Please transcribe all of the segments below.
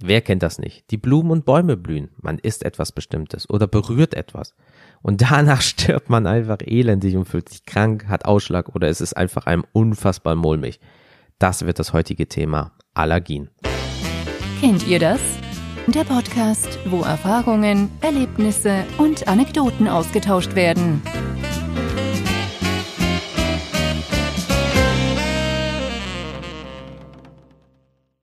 Wer kennt das nicht? Die Blumen und Bäume blühen. Man isst etwas Bestimmtes oder berührt etwas. Und danach stirbt man einfach elendig und fühlt sich krank, hat Ausschlag oder es ist einfach einem unfassbar mulmig. Das wird das heutige Thema. Allergien. Kennt ihr das? Der Podcast, wo Erfahrungen, Erlebnisse und Anekdoten ausgetauscht werden.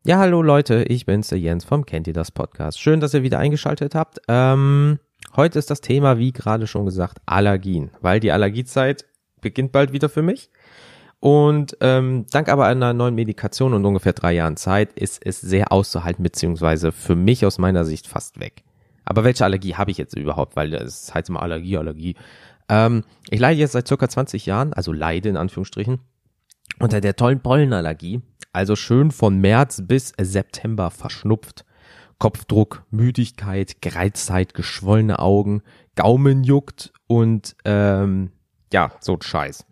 Ja, hallo Leute, ich bin's, der Jens vom Kennt ihr das Podcast. Schön, dass ihr wieder eingeschaltet habt. Ähm, heute ist das Thema, wie gerade schon gesagt, Allergien, weil die Allergiezeit beginnt bald wieder für mich. Und ähm, dank aber einer neuen Medikation und ungefähr drei Jahren Zeit ist es sehr auszuhalten, beziehungsweise für mich aus meiner Sicht fast weg. Aber welche Allergie habe ich jetzt überhaupt? Weil es heißt immer Allergie, Allergie. Ähm, ich leide jetzt seit circa 20 Jahren, also leide in Anführungsstrichen, unter der tollen Pollenallergie. Also schön von März bis September verschnupft. Kopfdruck, Müdigkeit, Gereiztheit, geschwollene Augen, Gaumen juckt und ähm, ja, so ein Scheiß.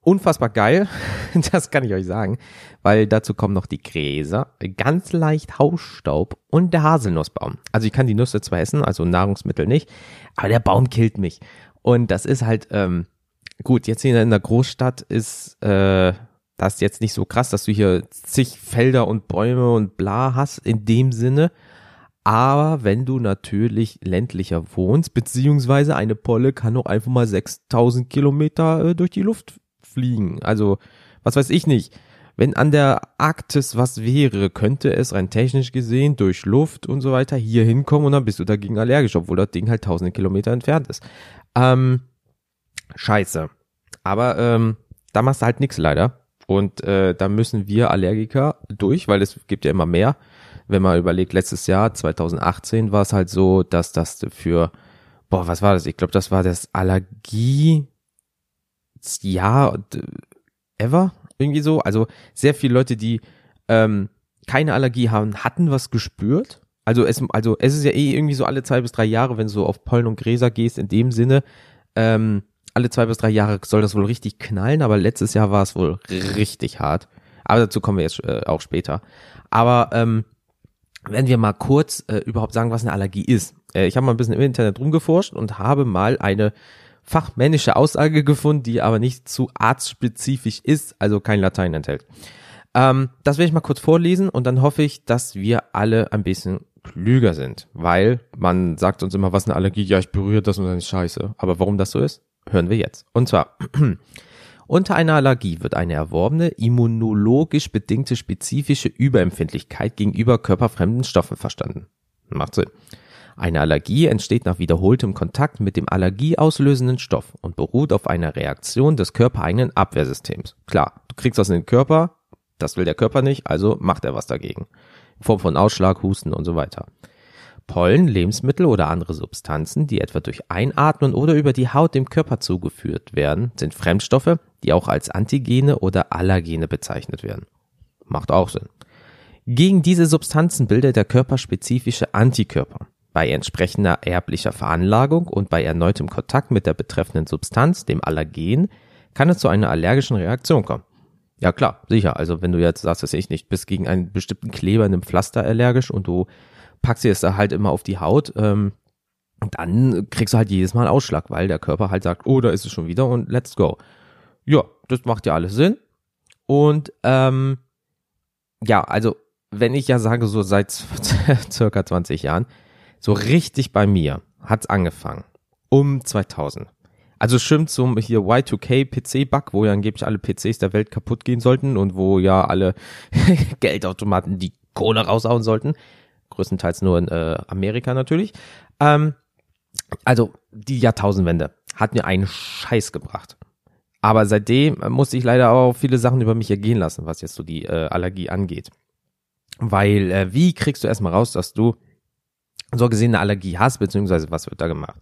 Unfassbar geil, das kann ich euch sagen, weil dazu kommen noch die Gräser, ganz leicht Hausstaub und der Haselnussbaum. Also ich kann die Nüsse zwar essen, also Nahrungsmittel nicht, aber der Baum killt mich. Und das ist halt, ähm, gut, jetzt hier in der Großstadt ist äh, das jetzt nicht so krass, dass du hier zig Felder und Bäume und bla hast in dem Sinne. Aber wenn du natürlich ländlicher wohnst, beziehungsweise eine Polle kann auch einfach mal 6000 Kilometer äh, durch die Luft fliegen. Also, was weiß ich nicht. Wenn an der Arktis was wäre, könnte es rein technisch gesehen durch Luft und so weiter hier hinkommen und dann bist du dagegen allergisch, obwohl das Ding halt tausende Kilometer entfernt ist. Ähm, scheiße. Aber ähm, da machst du halt nix leider. Und äh, da müssen wir Allergiker durch, weil es gibt ja immer mehr. Wenn man überlegt, letztes Jahr, 2018, war es halt so, dass das für, boah, was war das? Ich glaube, das war das Allergie Jahr ever, irgendwie so. Also sehr viele Leute, die ähm, keine Allergie haben, hatten was gespürt. Also es, also es ist ja eh irgendwie so alle zwei bis drei Jahre, wenn du so auf Pollen und Gräser gehst, in dem Sinne, ähm, alle zwei bis drei Jahre soll das wohl richtig knallen, aber letztes Jahr war es wohl richtig hart. Aber dazu kommen wir jetzt äh, auch später. Aber ähm, wenn wir mal kurz äh, überhaupt sagen, was eine Allergie ist. Äh, ich habe mal ein bisschen im Internet rumgeforscht und habe mal eine fachmännische Aussage gefunden, die aber nicht zu arztspezifisch ist, also kein Latein enthält. Ähm, das werde ich mal kurz vorlesen und dann hoffe ich, dass wir alle ein bisschen klüger sind, weil man sagt uns immer, was eine Allergie, ja, ich berühre das und dann ist scheiße. Aber warum das so ist, hören wir jetzt. Und zwar, unter einer Allergie wird eine erworbene, immunologisch bedingte spezifische Überempfindlichkeit gegenüber körperfremden Stoffen verstanden. Macht Sinn. Eine Allergie entsteht nach wiederholtem Kontakt mit dem allergieauslösenden Stoff und beruht auf einer Reaktion des körpereigenen Abwehrsystems. Klar, du kriegst was in den Körper, das will der Körper nicht, also macht er was dagegen. In Form von Ausschlag, Husten und so weiter. Pollen, Lebensmittel oder andere Substanzen, die etwa durch Einatmen oder über die Haut dem Körper zugeführt werden, sind Fremdstoffe, die auch als Antigene oder Allergene bezeichnet werden. Macht auch Sinn. Gegen diese Substanzen bildet der Körper spezifische Antikörper. Bei entsprechender erblicher Veranlagung und bei erneutem Kontakt mit der betreffenden Substanz, dem Allergen, kann es zu einer allergischen Reaktion kommen. Ja klar, sicher. Also wenn du jetzt sagst, dass ich nicht bist gegen einen bestimmten Kleber in einem Pflaster allergisch und du packst dir es da halt immer auf die Haut, ähm, dann kriegst du halt jedes Mal Ausschlag, weil der Körper halt sagt, oh, da ist es schon wieder und let's go. Ja, das macht ja alles Sinn. Und ähm, ja, also wenn ich ja sage, so seit circa 20 Jahren, so richtig bei mir hat's angefangen. Um 2000. Also stimmt zum hier Y2K PC-Bug, wo ja angeblich alle PCs der Welt kaputt gehen sollten und wo ja alle Geldautomaten die Kohle raushauen sollten größtenteils nur in äh, Amerika natürlich. Ähm, also die Jahrtausendwende hat mir einen Scheiß gebracht. Aber seitdem musste ich leider auch viele Sachen über mich ergehen lassen, was jetzt so die äh, Allergie angeht. Weil äh, wie kriegst du erstmal raus, dass du so gesehen eine Allergie hast, beziehungsweise was wird da gemacht?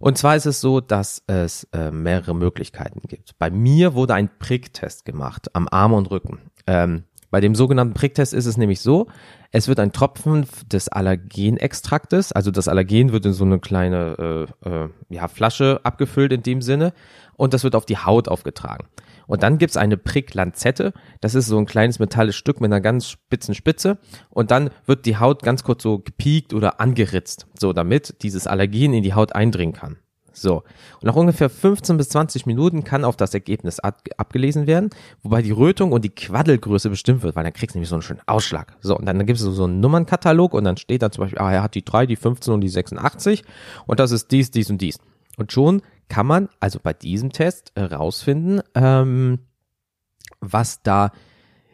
Und zwar ist es so, dass es äh, mehrere Möglichkeiten gibt. Bei mir wurde ein Pricktest gemacht am Arm und Rücken. Ähm, bei dem sogenannten Pricktest ist es nämlich so, es wird ein Tropfen des Allergenextraktes, also das Allergen wird in so eine kleine äh, äh, ja, Flasche abgefüllt in dem Sinne und das wird auf die Haut aufgetragen. Und dann gibt's eine Pricklanzette. Das ist so ein kleines metallisches Stück mit einer ganz spitzen Spitze. Und dann wird die Haut ganz kurz so gepiekt oder angeritzt. So, damit dieses Allergen in die Haut eindringen kann. So. Und nach ungefähr 15 bis 20 Minuten kann auf das Ergebnis ab abgelesen werden, wobei die Rötung und die Quaddelgröße bestimmt wird, weil dann kriegst du nämlich so einen schönen Ausschlag. So, und dann, dann gibt es so einen Nummernkatalog und dann steht da zum Beispiel, ah, er hat die 3, die 15 und die 86 und das ist dies, dies und dies. Und schon kann man also bei diesem Test herausfinden, ähm, was da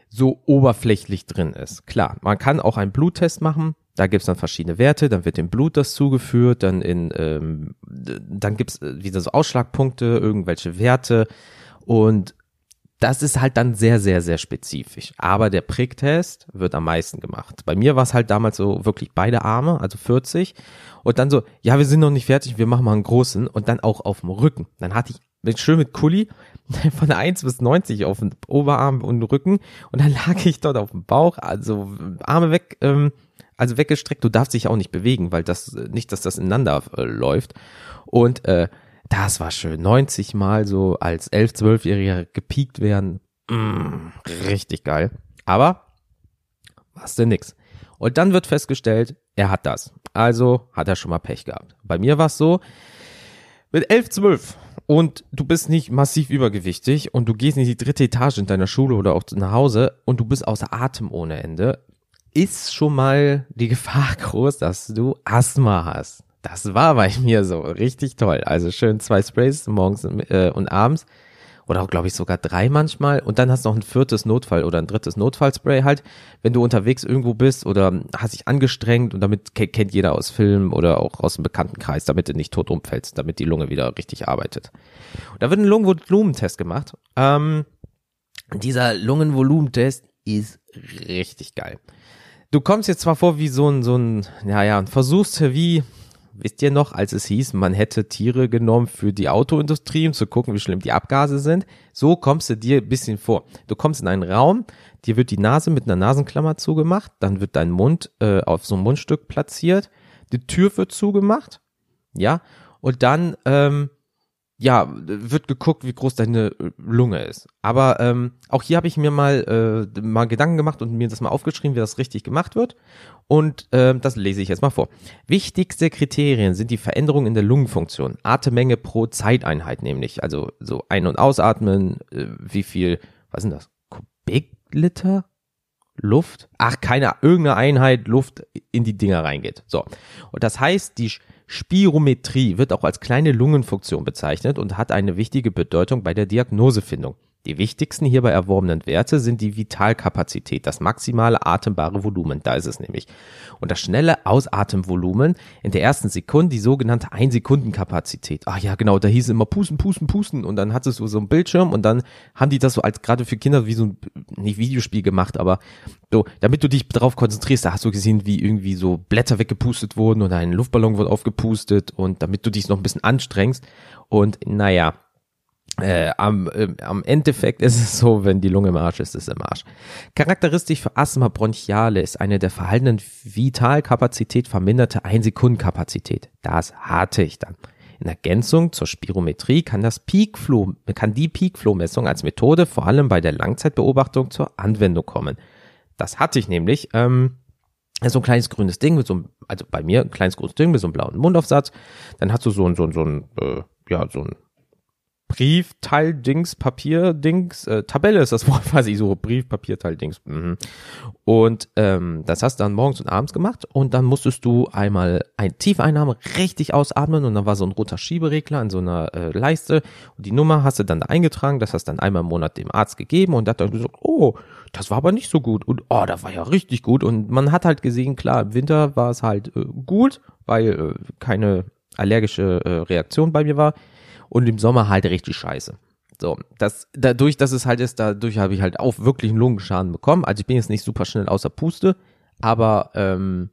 so oberflächlich drin ist. Klar, man kann auch einen Bluttest machen, da gibt's dann verschiedene Werte, dann wird dem Blut das zugeführt, dann in ähm, dann gibt's wieder so Ausschlagpunkte, irgendwelche Werte und das ist halt dann sehr, sehr, sehr spezifisch. Aber der Pricktest wird am meisten gemacht. Bei mir war es halt damals so wirklich beide Arme, also 40. Und dann so, ja, wir sind noch nicht fertig, wir machen mal einen großen. Und dann auch auf dem Rücken. Dann hatte ich bin schön mit Kuli von 1 bis 90 auf dem Oberarm und Rücken. Und dann lag ich dort auf dem Bauch, also Arme weg, ähm, also weggestreckt. Du darfst dich auch nicht bewegen, weil das, nicht, dass das ineinander äh, läuft. Und äh, das war schön. 90 Mal so als 11, 12-Jähriger gepiekt werden. Mm, richtig geil. Aber was denn nix. Und dann wird festgestellt, er hat das. Also hat er schon mal Pech gehabt. Bei mir war es so, mit 11, 12 und du bist nicht massiv übergewichtig und du gehst in die dritte Etage in deiner Schule oder auch nach Hause und du bist außer Atem ohne Ende, ist schon mal die Gefahr groß, dass du Asthma hast. Das war bei mir so richtig toll. Also schön zwei Sprays morgens äh, und abends oder auch glaube ich sogar drei manchmal und dann hast du noch ein viertes Notfall oder ein drittes Notfallspray halt, wenn du unterwegs irgendwo bist oder hast dich angestrengt und damit kennt jeder aus Filmen oder auch aus dem Bekanntenkreis, damit du nicht tot umfällst, damit die Lunge wieder richtig arbeitet. Und da wird ein Lungenvolumentest gemacht. Ähm, dieser Lungenvolumentest ist richtig geil. Du kommst jetzt zwar vor wie so ein, so ein, ja, ja, und versuchst wie, wisst ihr noch, als es hieß, man hätte Tiere genommen für die Autoindustrie, um zu gucken, wie schlimm die Abgase sind. So kommst du dir ein bisschen vor. Du kommst in einen Raum, dir wird die Nase mit einer Nasenklammer zugemacht, dann wird dein Mund äh, auf so ein Mundstück platziert, die Tür wird zugemacht, ja, und dann ähm, ja, wird geguckt, wie groß deine äh, Lunge ist. Aber ähm, auch hier habe ich mir mal, äh, mal Gedanken gemacht und mir das mal aufgeschrieben, wie das richtig gemacht wird. Und äh, das lese ich jetzt mal vor. Wichtigste Kriterien sind die Veränderungen in der Lungenfunktion. Atemmenge pro Zeiteinheit nämlich. Also so ein- und ausatmen, äh, wie viel, was sind das? Kubikliter? Luft? Ach, keine, irgendeine Einheit Luft in die Dinger reingeht. So. Und das heißt, die Spirometrie wird auch als kleine Lungenfunktion bezeichnet und hat eine wichtige Bedeutung bei der Diagnosefindung. Die wichtigsten hierbei erworbenen Werte sind die Vitalkapazität, das maximale atembare Volumen, da ist es nämlich. Und das schnelle Ausatemvolumen in der ersten Sekunde, die sogenannte Ein-Sekunden-Kapazität. Ach ja, genau, da hieß es immer pusten, pusten, pusten und dann hattest du so einen Bildschirm und dann haben die das so als gerade für Kinder wie so ein, nicht Videospiel gemacht, aber so, damit du dich darauf konzentrierst, da hast du gesehen, wie irgendwie so Blätter weggepustet wurden oder ein Luftballon wird aufgepustet und damit du dich noch ein bisschen anstrengst und naja, äh, am, äh, am Endeffekt ist es so, wenn die Lunge im Arsch ist, ist es im Arsch. Charakteristisch für Asthma bronchiale ist eine der verhaltenen Vitalkapazität verminderte Einsekundenkapazität. Das hatte ich dann. In Ergänzung zur Spirometrie kann das Peakflow, kann die Peakflow-Messung als Methode vor allem bei der Langzeitbeobachtung zur Anwendung kommen. Das hatte ich nämlich, ähm, so ein kleines grünes Ding mit so einem, also bei mir ein kleines grünes Ding mit so einem blauen Mundaufsatz. Dann hast du so ein, so ein, so ein, äh, ja, so ein Briefteil-Dings, Papier-Dings, äh, Tabelle ist das Wort, weiß ich so, Brief, Papierteil-Dings. Mhm. Und ähm, das hast du dann morgens und abends gemacht und dann musstest du einmal ein Tiefeinnahme richtig ausatmen und dann war so ein roter Schieberegler an so einer äh, Leiste und die Nummer hast du dann da eingetragen, das hast dann einmal im Monat dem Arzt gegeben und hat dann gesagt, oh, das war aber nicht so gut und oh, das war ja richtig gut und man hat halt gesehen, klar, im Winter war es halt äh, gut, weil äh, keine allergische äh, Reaktion bei mir war und im Sommer halt richtig scheiße. So, das, dadurch, dass es halt ist, dadurch habe ich halt auch wirklich einen Lungenschaden bekommen. Also ich bin jetzt nicht super schnell außer Puste, aber ähm,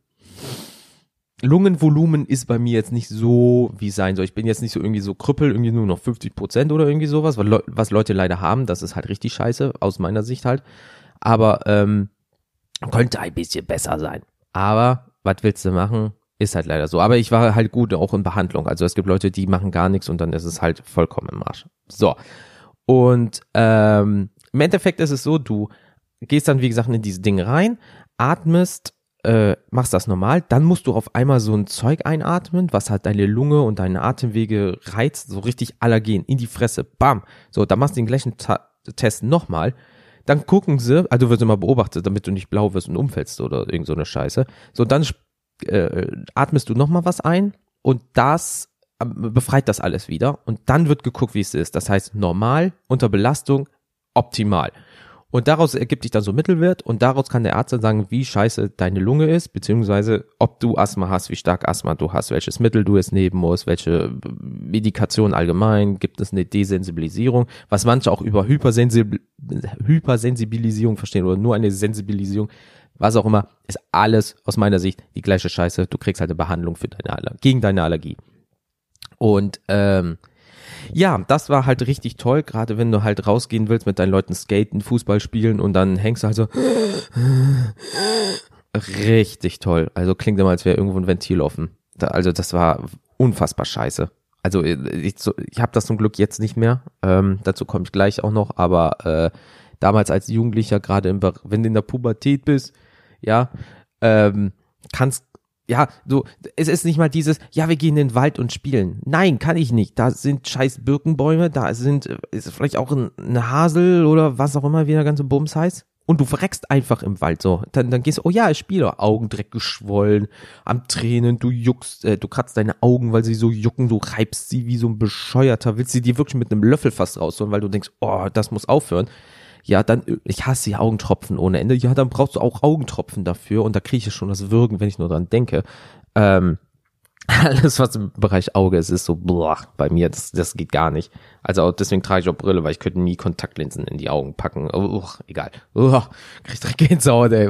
Lungenvolumen ist bei mir jetzt nicht so, wie es sein soll. Ich bin jetzt nicht so irgendwie so krüppel, irgendwie nur noch 50 Prozent oder irgendwie sowas, was, was Leute leider haben. Das ist halt richtig scheiße, aus meiner Sicht halt. Aber ähm, könnte ein bisschen besser sein. Aber was willst du machen? Ist halt leider so. Aber ich war halt gut auch in Behandlung. Also es gibt Leute, die machen gar nichts und dann ist es halt vollkommen im Arsch. So. Und ähm, im Endeffekt ist es so, du gehst dann, wie gesagt, in diese Dinge rein, atmest, äh, machst das normal, dann musst du auf einmal so ein Zeug einatmen, was halt deine Lunge und deine Atemwege reizt, so richtig Allergen in die Fresse, bam. So, dann machst du den gleichen Ta Test nochmal, dann gucken sie, also du wirst immer beobachtet, damit du nicht blau wirst und umfällst oder irgend so eine Scheiße. So, dann äh, atmest du nochmal was ein und das ähm, befreit das alles wieder und dann wird geguckt, wie es ist. Das heißt, normal, unter Belastung, optimal. Und daraus ergibt sich dann so Mittelwert und daraus kann der Arzt dann sagen, wie scheiße deine Lunge ist, beziehungsweise ob du Asthma hast, wie stark Asthma du hast, welches Mittel du jetzt nehmen musst, welche Medikation allgemein, gibt es eine Desensibilisierung, was manche auch über Hypersensibil Hypersensibilisierung verstehen oder nur eine Sensibilisierung, was auch immer, ist alles aus meiner Sicht die gleiche Scheiße. Du kriegst halt eine Behandlung für deine Aller gegen deine Allergie. Und ähm, ja, das war halt richtig toll, gerade wenn du halt rausgehen willst mit deinen Leuten skaten, Fußball spielen und dann hängst du halt so richtig toll. Also klingt immer, als wäre irgendwo ein Ventil offen. Da, also das war unfassbar scheiße. Also ich, so, ich habe das zum Glück jetzt nicht mehr. Ähm, dazu komme ich gleich auch noch. Aber äh, damals als Jugendlicher, gerade wenn du in der Pubertät bist, ja, ähm, kannst ja, so, es ist nicht mal dieses, ja, wir gehen in den Wald und spielen. Nein, kann ich nicht. Da sind scheiß Birkenbäume, da sind, ist vielleicht auch ein, eine Hasel oder was auch immer, wie der ganze Bums heißt. Und du verreckst einfach im Wald so. Dann, dann gehst du, oh ja, ich spiele. Augendreck geschwollen, am Tränen, du juckst, äh, du kratzt deine Augen, weil sie so jucken, du reibst sie wie so ein Bescheuerter, willst sie dir wirklich mit einem Löffel fast rausholen, weil du denkst, oh, das muss aufhören ja, dann, ich hasse die Augentropfen ohne Ende. Ja, dann brauchst du auch Augentropfen dafür und da kriege ich schon das Würgen, wenn ich nur dran denke. Ähm, alles, was im Bereich Auge ist, ist so boah, bei mir, das, das geht gar nicht. Also deswegen trage ich auch Brille, weil ich könnte nie Kontaktlinsen in die Augen packen. Oh, egal. Oh, krieg direkt Gänsehaut, ey.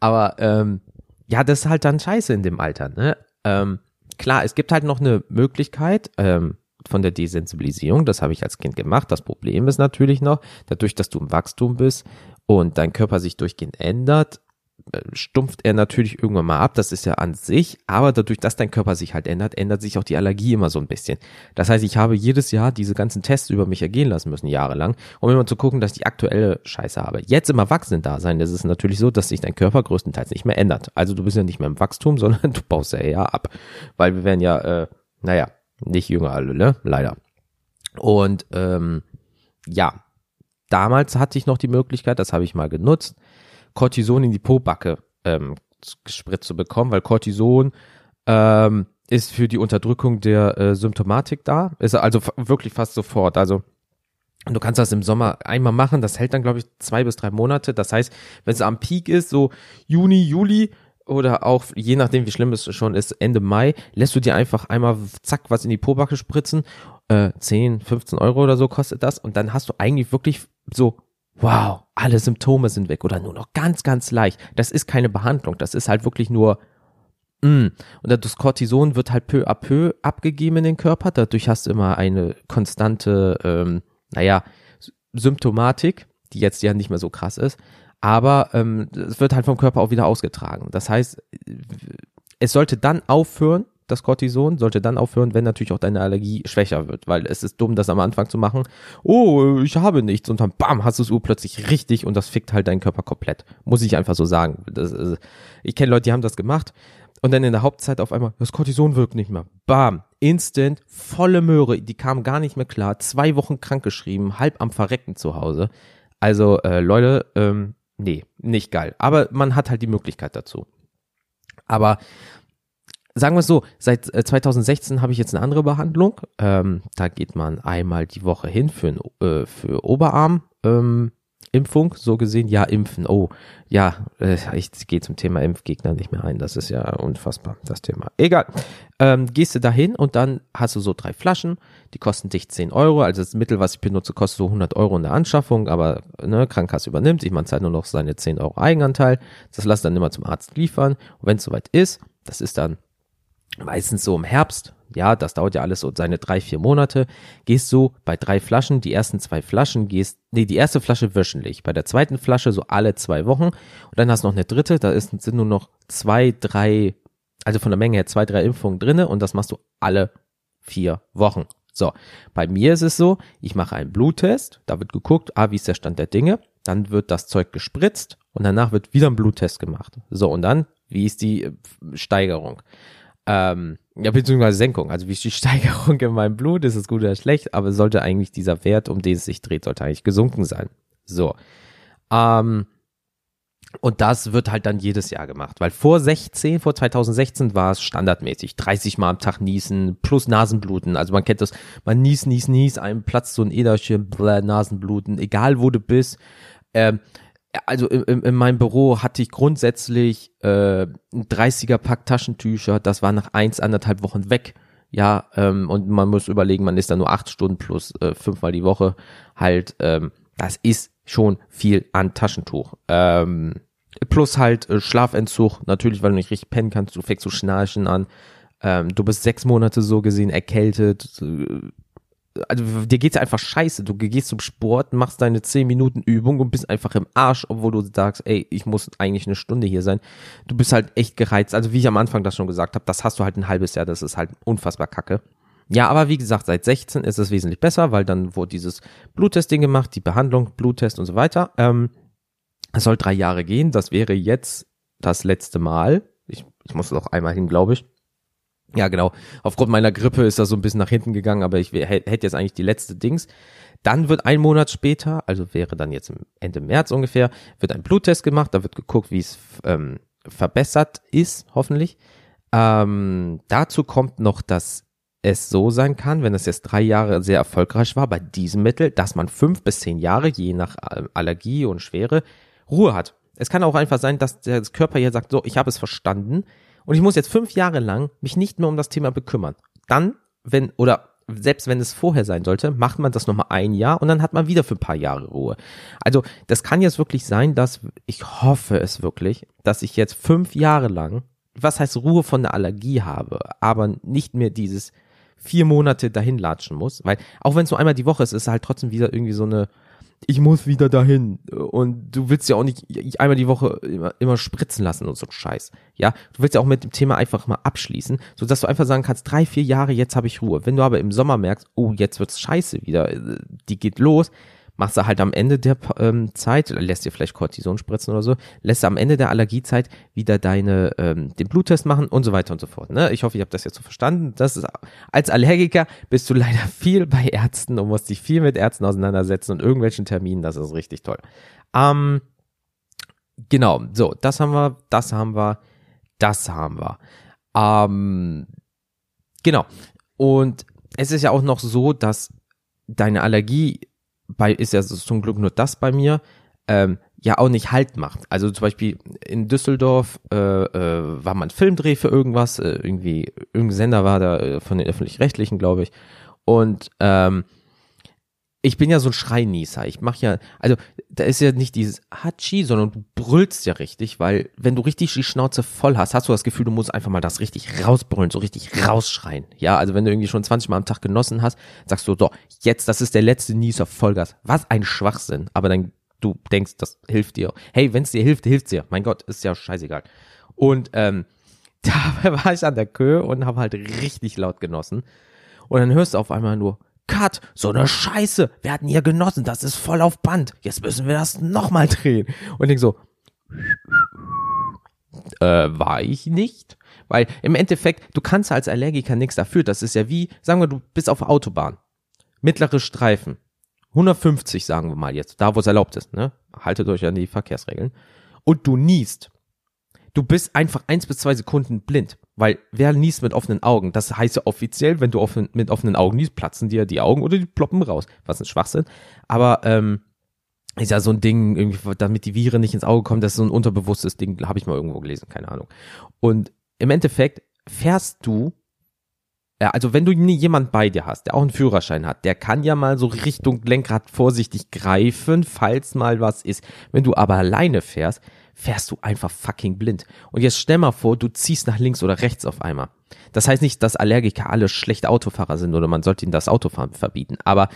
Aber ähm, ja, das ist halt dann scheiße in dem Alter. Ne? Ähm, klar, es gibt halt noch eine Möglichkeit, ähm, von der Desensibilisierung. Das habe ich als Kind gemacht. Das Problem ist natürlich noch, dadurch, dass du im Wachstum bist und dein Körper sich durchgehend ändert, äh, stumpft er natürlich irgendwann mal ab, das ist ja an sich, aber dadurch, dass dein Körper sich halt ändert, ändert sich auch die Allergie immer so ein bisschen. Das heißt, ich habe jedes Jahr diese ganzen Tests über mich ergehen lassen müssen, jahrelang, um immer zu gucken, dass ich die aktuelle Scheiße habe. Jetzt im Erwachsenen-Dasein ist es natürlich so, dass sich dein Körper größtenteils nicht mehr ändert. Also du bist ja nicht mehr im Wachstum, sondern du baust ja eher ab. Weil wir werden ja, äh, naja, nicht jünger alle, ne? Leider. Und ähm, ja, damals hatte ich noch die Möglichkeit, das habe ich mal genutzt, Cortison in die Pobacke ähm, gespritzt zu bekommen, weil Cortison ähm, ist für die Unterdrückung der äh, Symptomatik da. Ist also wirklich fast sofort. Also du kannst das im Sommer einmal machen, das hält dann, glaube ich, zwei bis drei Monate. Das heißt, wenn es am Peak ist, so Juni, Juli, oder auch, je nachdem, wie schlimm es schon ist, Ende Mai, lässt du dir einfach einmal zack was in die Pobacke spritzen. Äh, 10, 15 Euro oder so kostet das. Und dann hast du eigentlich wirklich so, wow, alle Symptome sind weg oder nur noch ganz, ganz leicht. Das ist keine Behandlung. Das ist halt wirklich nur, mm. Und das Cortison wird halt peu à peu abgegeben in den Körper. Dadurch hast du immer eine konstante, ähm, naja, Symptomatik, die jetzt ja nicht mehr so krass ist aber ähm, es wird halt vom Körper auch wieder ausgetragen. Das heißt, es sollte dann aufhören, das Cortison sollte dann aufhören, wenn natürlich auch deine Allergie schwächer wird, weil es ist dumm, das am Anfang zu machen. Oh, ich habe nichts und dann bam, hast du es urplötzlich richtig und das fickt halt deinen Körper komplett. Muss ich einfach so sagen. Das, ich kenne Leute, die haben das gemacht und dann in der Hauptzeit auf einmal, das Cortison wirkt nicht mehr. Bam, instant, volle Möhre, die kam gar nicht mehr klar, zwei Wochen krankgeschrieben, halb am Verrecken zu Hause. Also äh, Leute, ähm, nee, nicht geil. Aber man hat halt die Möglichkeit dazu. Aber sagen wir es so, seit 2016 äh, habe ich jetzt eine andere Behandlung. Ähm, da geht man einmal die Woche hin für, äh, für Oberarm. Ähm, Impfung, so gesehen, ja, impfen. Oh, ja, äh, ich gehe zum Thema Impfgegner nicht mehr ein. Das ist ja unfassbar, das Thema. Egal. Ähm, gehst du dahin und dann hast du so drei Flaschen, die kosten dich 10 Euro. Also das Mittel, was ich benutze, kostet so 100 Euro in der Anschaffung, aber ne, Krankenkasse übernimmt. Ich man zahlt nur noch seine 10 Euro Eigenanteil. Das lasse dann immer zum Arzt liefern. Und wenn es soweit ist, das ist dann meistens so im Herbst, ja, das dauert ja alles so seine drei, vier Monate, gehst du bei drei Flaschen, die ersten zwei Flaschen gehst, nee, die erste Flasche wöchentlich, bei der zweiten Flasche so alle zwei Wochen und dann hast du noch eine dritte, da ist, sind nur noch zwei, drei, also von der Menge her zwei, drei Impfungen drinne und das machst du alle vier Wochen. So, bei mir ist es so, ich mache einen Bluttest, da wird geguckt, ah, wie ist der Stand der Dinge, dann wird das Zeug gespritzt und danach wird wieder ein Bluttest gemacht. So, und dann, wie ist die äh, Steigerung? Ähm, ja, beziehungsweise Senkung. Also wie ist die Steigerung in meinem Blut? Ist es gut oder schlecht? Aber sollte eigentlich dieser Wert, um den es sich dreht, sollte eigentlich gesunken sein. So. Ähm, und das wird halt dann jedes Jahr gemacht, weil vor 16, vor 2016 war es standardmäßig. 30 Mal am Tag niesen plus Nasenbluten. Also man kennt das, man nies, nies, nies, einem platzt so ein Äderchen, bläh, Nasenbluten, egal wo du bist. Ähm, also in, in meinem Büro hatte ich grundsätzlich äh, ein 30er Pack Taschentücher, das war nach eins, anderthalb Wochen weg. Ja, ähm, und man muss überlegen, man ist da nur acht Stunden plus äh, fünfmal die Woche halt, ähm, das ist schon viel an Taschentuch. Ähm, plus halt äh, Schlafentzug, natürlich, weil du nicht richtig pennen kannst, du fängst zu schnarchen an. Ähm, du bist sechs Monate so gesehen erkältet. Äh, also dir geht's einfach scheiße. Du gehst zum Sport, machst deine 10 Minuten Übung und bist einfach im Arsch, obwohl du sagst, ey, ich muss eigentlich eine Stunde hier sein. Du bist halt echt gereizt. Also wie ich am Anfang das schon gesagt habe, das hast du halt ein halbes Jahr, das ist halt unfassbar kacke. Ja, aber wie gesagt, seit 16 ist es wesentlich besser, weil dann wurde dieses Bluttesting gemacht, die Behandlung, Bluttest und so weiter. Ähm, es soll drei Jahre gehen. Das wäre jetzt das letzte Mal. Ich, ich muss noch einmal hin, glaube ich. Ja, genau. Aufgrund meiner Grippe ist das so ein bisschen nach hinten gegangen, aber ich hätte jetzt eigentlich die letzte Dings. Dann wird ein Monat später, also wäre dann jetzt Ende März ungefähr, wird ein Bluttest gemacht. Da wird geguckt, wie es ähm, verbessert ist, hoffentlich. Ähm, dazu kommt noch, dass es so sein kann, wenn es jetzt drei Jahre sehr erfolgreich war bei diesem Mittel, dass man fünf bis zehn Jahre, je nach Allergie und Schwere, Ruhe hat. Es kann auch einfach sein, dass der Körper hier sagt, so, ich habe es verstanden und ich muss jetzt fünf Jahre lang mich nicht mehr um das Thema bekümmern. Dann, wenn, oder selbst wenn es vorher sein sollte, macht man das nochmal ein Jahr und dann hat man wieder für ein paar Jahre Ruhe. Also das kann jetzt wirklich sein, dass, ich hoffe es wirklich, dass ich jetzt fünf Jahre lang, was heißt Ruhe von der Allergie habe, aber nicht mehr dieses vier Monate dahin latschen muss, weil auch wenn es nur einmal die Woche ist, ist es halt trotzdem wieder irgendwie so eine, ich muss wieder dahin. Und du willst ja auch nicht einmal die Woche immer, immer spritzen lassen und so Scheiß. Ja, du willst ja auch mit dem Thema einfach mal abschließen, so dass du einfach sagen kannst, drei, vier Jahre, jetzt habe ich Ruhe. Wenn du aber im Sommer merkst, oh, jetzt wird's scheiße wieder, die geht los, machst du halt am Ende der ähm, Zeit, lässt dir vielleicht Cortison spritzen oder so, lässt du am Ende der Allergiezeit wieder deine, ähm, den Bluttest machen und so weiter und so fort. Ne? Ich hoffe, ich habe das jetzt so verstanden. Das ist, als Allergiker bist du leider viel bei Ärzten und musst dich viel mit Ärzten auseinandersetzen und irgendwelchen Terminen, das ist richtig toll. Ähm, genau, so, das haben wir, das haben wir, das haben wir. Ähm, genau. Und es ist ja auch noch so, dass deine Allergie bei, ist ja zum Glück nur das bei mir, ähm, ja auch nicht Halt macht. Also zum Beispiel in Düsseldorf äh, äh, war man Filmdreh für irgendwas, äh, irgendwie, irgendein Sender war da äh, von den öffentlich-rechtlichen, glaube ich. Und ähm, ich bin ja so ein Schreinießer. Ich mache ja, also da ist ja nicht dieses Hatschi, sondern du brüllst ja richtig, weil wenn du richtig die Schnauze voll hast, hast du das Gefühl, du musst einfach mal das richtig rausbrüllen, so richtig rausschreien. Ja, also wenn du irgendwie schon 20 Mal am Tag genossen hast, sagst du, so, jetzt, das ist der letzte Nieser, Vollgas. Was ein Schwachsinn. Aber dann du denkst, das hilft dir. Hey, wenn es dir hilft, hilft's dir. Mein Gott, ist ja scheißegal. Und ähm, da war ich an der Köhe und habe halt richtig laut genossen. Und dann hörst du auf einmal nur, Cut, so eine Scheiße, wir hatten hier genossen, das ist voll auf Band, jetzt müssen wir das nochmal drehen. Und ich so, äh, war ich nicht? Weil im Endeffekt, du kannst als Allergiker nichts dafür, das ist ja wie, sagen wir, du bist auf Autobahn, mittlere Streifen, 150 sagen wir mal jetzt, da wo es erlaubt ist, ne? Haltet euch an die Verkehrsregeln. Und du niest. Du bist einfach eins bis zwei Sekunden blind. Weil wer niest mit offenen Augen? Das heißt ja offiziell, wenn du offen, mit offenen Augen niest, platzen dir die Augen oder die ploppen raus. Was ein Schwachsinn. Aber ähm, ist ja so ein Ding, irgendwie, damit die Viren nicht ins Auge kommen, das ist so ein unterbewusstes Ding, habe ich mal irgendwo gelesen, keine Ahnung. Und im Endeffekt fährst du, ja, also wenn du jemand bei dir hast, der auch einen Führerschein hat, der kann ja mal so Richtung Lenkrad vorsichtig greifen, falls mal was ist. Wenn du aber alleine fährst, fährst du einfach fucking blind. Und jetzt stell mal vor, du ziehst nach links oder rechts auf einmal. Das heißt nicht, dass Allergiker alle schlechte Autofahrer sind oder man sollte ihnen das Autofahren verbieten, aber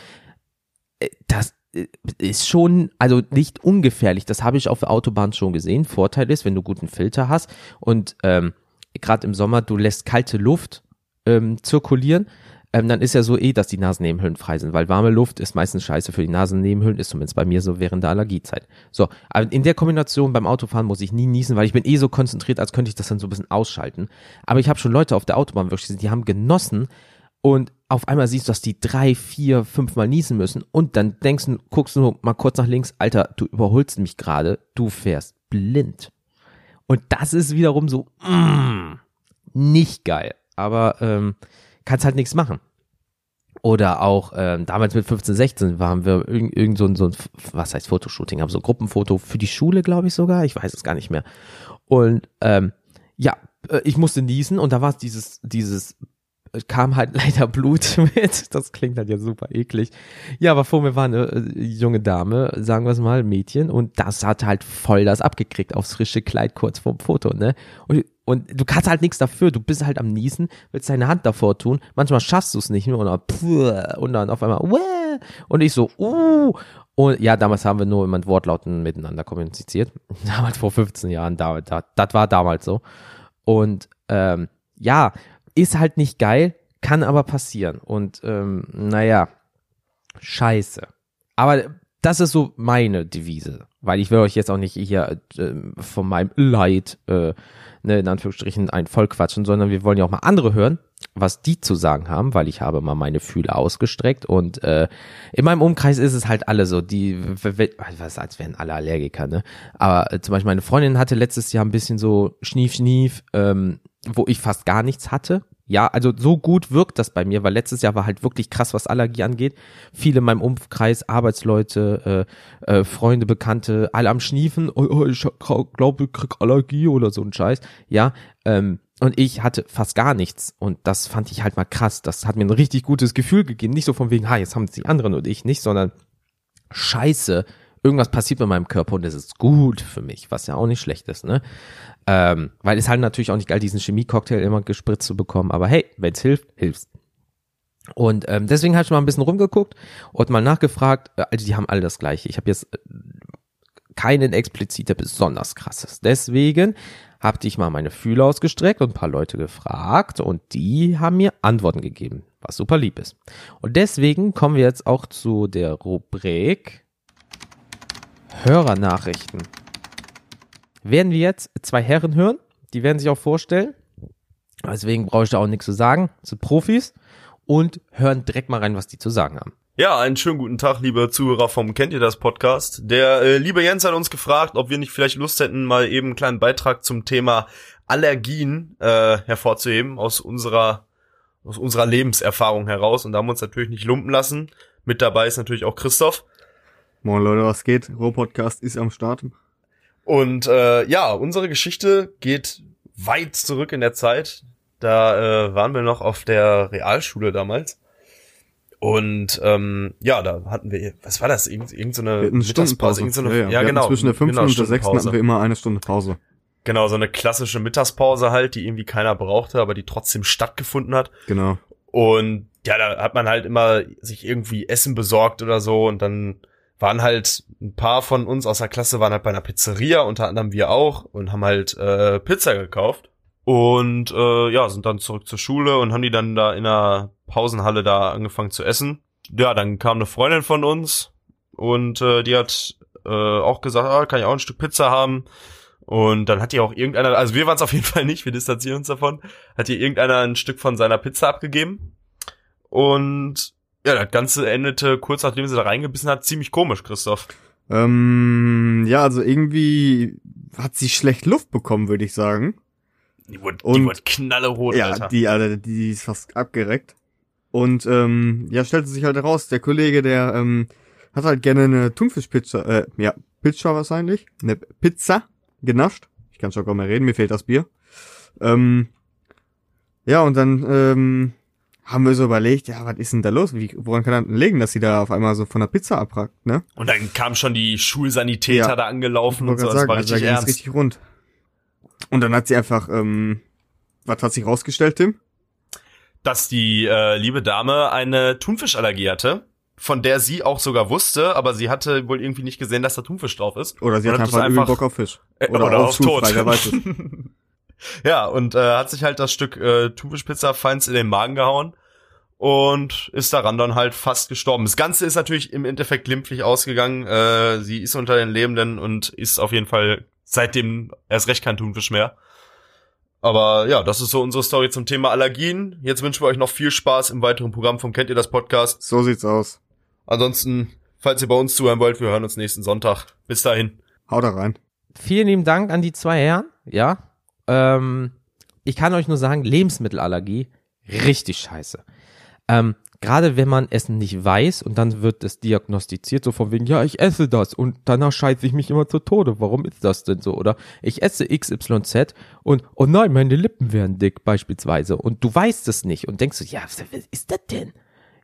äh, das äh, ist schon, also nicht ungefährlich. Das habe ich auf der Autobahn schon gesehen. Vorteil ist, wenn du guten Filter hast und ähm, gerade im Sommer, du lässt kalte Luft ähm, zirkulieren, ähm, dann ist ja so eh, dass die Nasennebenhöhlen frei sind, weil warme Luft ist meistens scheiße für die Nasennebenhöhlen, ist zumindest bei mir so während der Allergiezeit. So, aber in der Kombination beim Autofahren muss ich nie niesen, weil ich bin eh so konzentriert, als könnte ich das dann so ein bisschen ausschalten. Aber ich habe schon Leute auf der Autobahn wirklich, die haben genossen und auf einmal siehst du, dass die drei, vier, fünf Mal niesen müssen und dann denkst du, guckst du mal kurz nach links, Alter, du überholst mich gerade, du fährst blind. Und das ist wiederum so, mm, nicht geil. Aber ähm, kannst halt nichts machen. Oder auch ähm, damals mit 15, 16 waren wir irgend, irgend so ein, so ein, was heißt Fotoshooting, haben so ein Gruppenfoto für die Schule, glaube ich sogar, ich weiß es gar nicht mehr. Und ähm, ja, äh, ich musste niesen und da war es dieses, dieses kam halt leider Blut mit. Das klingt halt ja super eklig. Ja, aber vor mir war eine äh, junge Dame, sagen wir es mal, Mädchen, und das hat halt voll das abgekriegt aufs frische Kleid kurz vorm Foto, ne? Und, und du kannst halt nichts dafür. Du bist halt am Niesen, willst deine Hand davor tun. Manchmal schaffst du es nicht und dann, und dann auf einmal, Wäh! und ich so, uh, und ja, damals haben wir nur mit Wortlauten miteinander kommuniziert. Damals vor 15 Jahren, da, da, das war damals so. Und ähm, ja, ist halt nicht geil, kann aber passieren. Und ähm, naja, scheiße. Aber das ist so meine Devise, weil ich will euch jetzt auch nicht hier äh, von meinem Leid, äh, ne, in Anführungsstrichen, ein voll quatschen, sondern wir wollen ja auch mal andere hören, was die zu sagen haben, weil ich habe mal meine Fühle ausgestreckt und äh, in meinem Umkreis ist es halt alle so, die, was als wären alle Allergiker, ne? Aber äh, zum Beispiel meine Freundin hatte letztes Jahr ein bisschen so Schnief, Schnief, ähm, wo ich fast gar nichts hatte. Ja, also so gut wirkt das bei mir, weil letztes Jahr war halt wirklich krass, was Allergie angeht. Viele in meinem Umkreis, Arbeitsleute, äh, äh, Freunde, Bekannte, alle am Schniefen, oh, oh, ich glaube, ich krieg Allergie oder so ein Scheiß. Ja, ähm, und ich hatte fast gar nichts. Und das fand ich halt mal krass. Das hat mir ein richtig gutes Gefühl gegeben. Nicht so von wegen, ha, jetzt haben es die anderen und ich nicht, sondern scheiße, irgendwas passiert mit meinem Körper und es ist gut für mich, was ja auch nicht schlecht ist, ne? Ähm, weil es halt natürlich auch nicht geil, diesen Chemie-Cocktail immer gespritzt zu bekommen, aber hey, wenn es hilft, hilft's. Und ähm, deswegen habe ich mal ein bisschen rumgeguckt und mal nachgefragt, äh, also die haben alle das gleiche. Ich habe jetzt äh, keinen expliziter besonders krasses. Deswegen habe ich mal meine Fühler ausgestreckt und ein paar Leute gefragt und die haben mir Antworten gegeben, was super lieb ist. Und deswegen kommen wir jetzt auch zu der Rubrik Hörernachrichten. Werden wir jetzt zwei Herren hören, die werden sich auch vorstellen. Deswegen brauche ich da auch nichts zu sagen. Das sind Profis und hören direkt mal rein, was die zu sagen haben. Ja, einen schönen guten Tag, liebe Zuhörer vom Kennt ihr das Podcast. Der äh, liebe Jens hat uns gefragt, ob wir nicht vielleicht Lust hätten, mal eben einen kleinen Beitrag zum Thema Allergien äh, hervorzuheben aus unserer aus unserer Lebenserfahrung heraus. Und da haben wir uns natürlich nicht lumpen lassen. Mit dabei ist natürlich auch Christoph. Moin Leute, was geht? Roh-Podcast ist am Start. Und äh, ja, unsere Geschichte geht weit zurück in der Zeit. Da äh, waren wir noch auf der Realschule damals. Und ähm, ja, da hatten wir, was war das? Irgend, irgend so eine Mittagspause. Irgend so eine, ja, ja. ja genau. Zwischen der fünften genau, und der sechsten hatten wir immer eine Stunde Pause. Genau, so eine klassische Mittagspause halt, die irgendwie keiner brauchte, aber die trotzdem stattgefunden hat. Genau. Und ja, da hat man halt immer sich irgendwie Essen besorgt oder so und dann waren halt ein paar von uns aus der Klasse waren halt bei einer Pizzeria, unter anderem wir auch und haben halt äh, Pizza gekauft und äh, ja, sind dann zurück zur Schule und haben die dann da in der Pausenhalle da angefangen zu essen. Ja, dann kam eine Freundin von uns und äh, die hat äh, auch gesagt, ah, kann ich auch ein Stück Pizza haben. Und dann hat die auch irgendeiner, also wir waren es auf jeden Fall nicht, wir distanzieren uns davon, hat ihr irgendeiner ein Stück von seiner Pizza abgegeben. Und ja, das Ganze endete kurz nachdem sie da reingebissen hat, ziemlich komisch, Christoph. Ähm, ja, also irgendwie hat sie schlecht Luft bekommen, würde ich sagen. Die wurde, und, die wurde knallerot, ja, Alter. Die, Alter, die ist fast abgereckt. Und ähm, ja, stellte sich halt heraus, der Kollege, der ähm, hat halt gerne eine Thunfischpizza, äh, ja, Pizza wahrscheinlich, eine Pizza genascht. Ich kann schon gar mehr reden, mir fehlt das Bier. Ähm, ja, und dann ähm, haben wir so überlegt, ja, was ist denn da los? Wie, woran kann das denn liegen, dass sie da auf einmal so von der Pizza abrackt, ne? Und dann kam schon die Schulsanitäter ja, da angelaufen und so, das sagen, war richtig also ernst. richtig rund. Und dann hat sie einfach, ähm, was hat sich rausgestellt, Tim? Dass die äh, liebe Dame eine Thunfischallergie hatte, von der sie auch sogar wusste, aber sie hatte wohl irgendwie nicht gesehen, dass da Thunfisch drauf ist. Oder sie hat einfach, einfach Bock auf Fisch. Äh, oder, oder auf, auf Tod. ja, und äh, hat sich halt das Stück äh, Thunfischpizza feins in den Magen gehauen und ist daran dann halt fast gestorben. Das Ganze ist natürlich im Endeffekt glimpflich ausgegangen. Äh, sie ist unter den Lebenden und ist auf jeden Fall seitdem erst recht kein Thunfisch mehr. Aber ja, das ist so unsere Story zum Thema Allergien. Jetzt wünschen wir euch noch viel Spaß im weiteren Programm vom Kennt ihr das Podcast. So sieht's aus. Ansonsten, falls ihr bei uns zuhören wollt, wir hören uns nächsten Sonntag. Bis dahin. Haut da rein. Vielen lieben Dank an die zwei Herren. Ja, ähm, ich kann euch nur sagen, Lebensmittelallergie, richtig scheiße. Ähm, Gerade wenn man Essen nicht weiß und dann wird es diagnostiziert, so von wegen, ja, ich esse das und danach scheiße ich mich immer zu Tode. Warum ist das denn so? Oder ich esse XYZ und, oh nein, meine Lippen werden dick beispielsweise und du weißt es nicht und denkst du, ja, was ist das denn?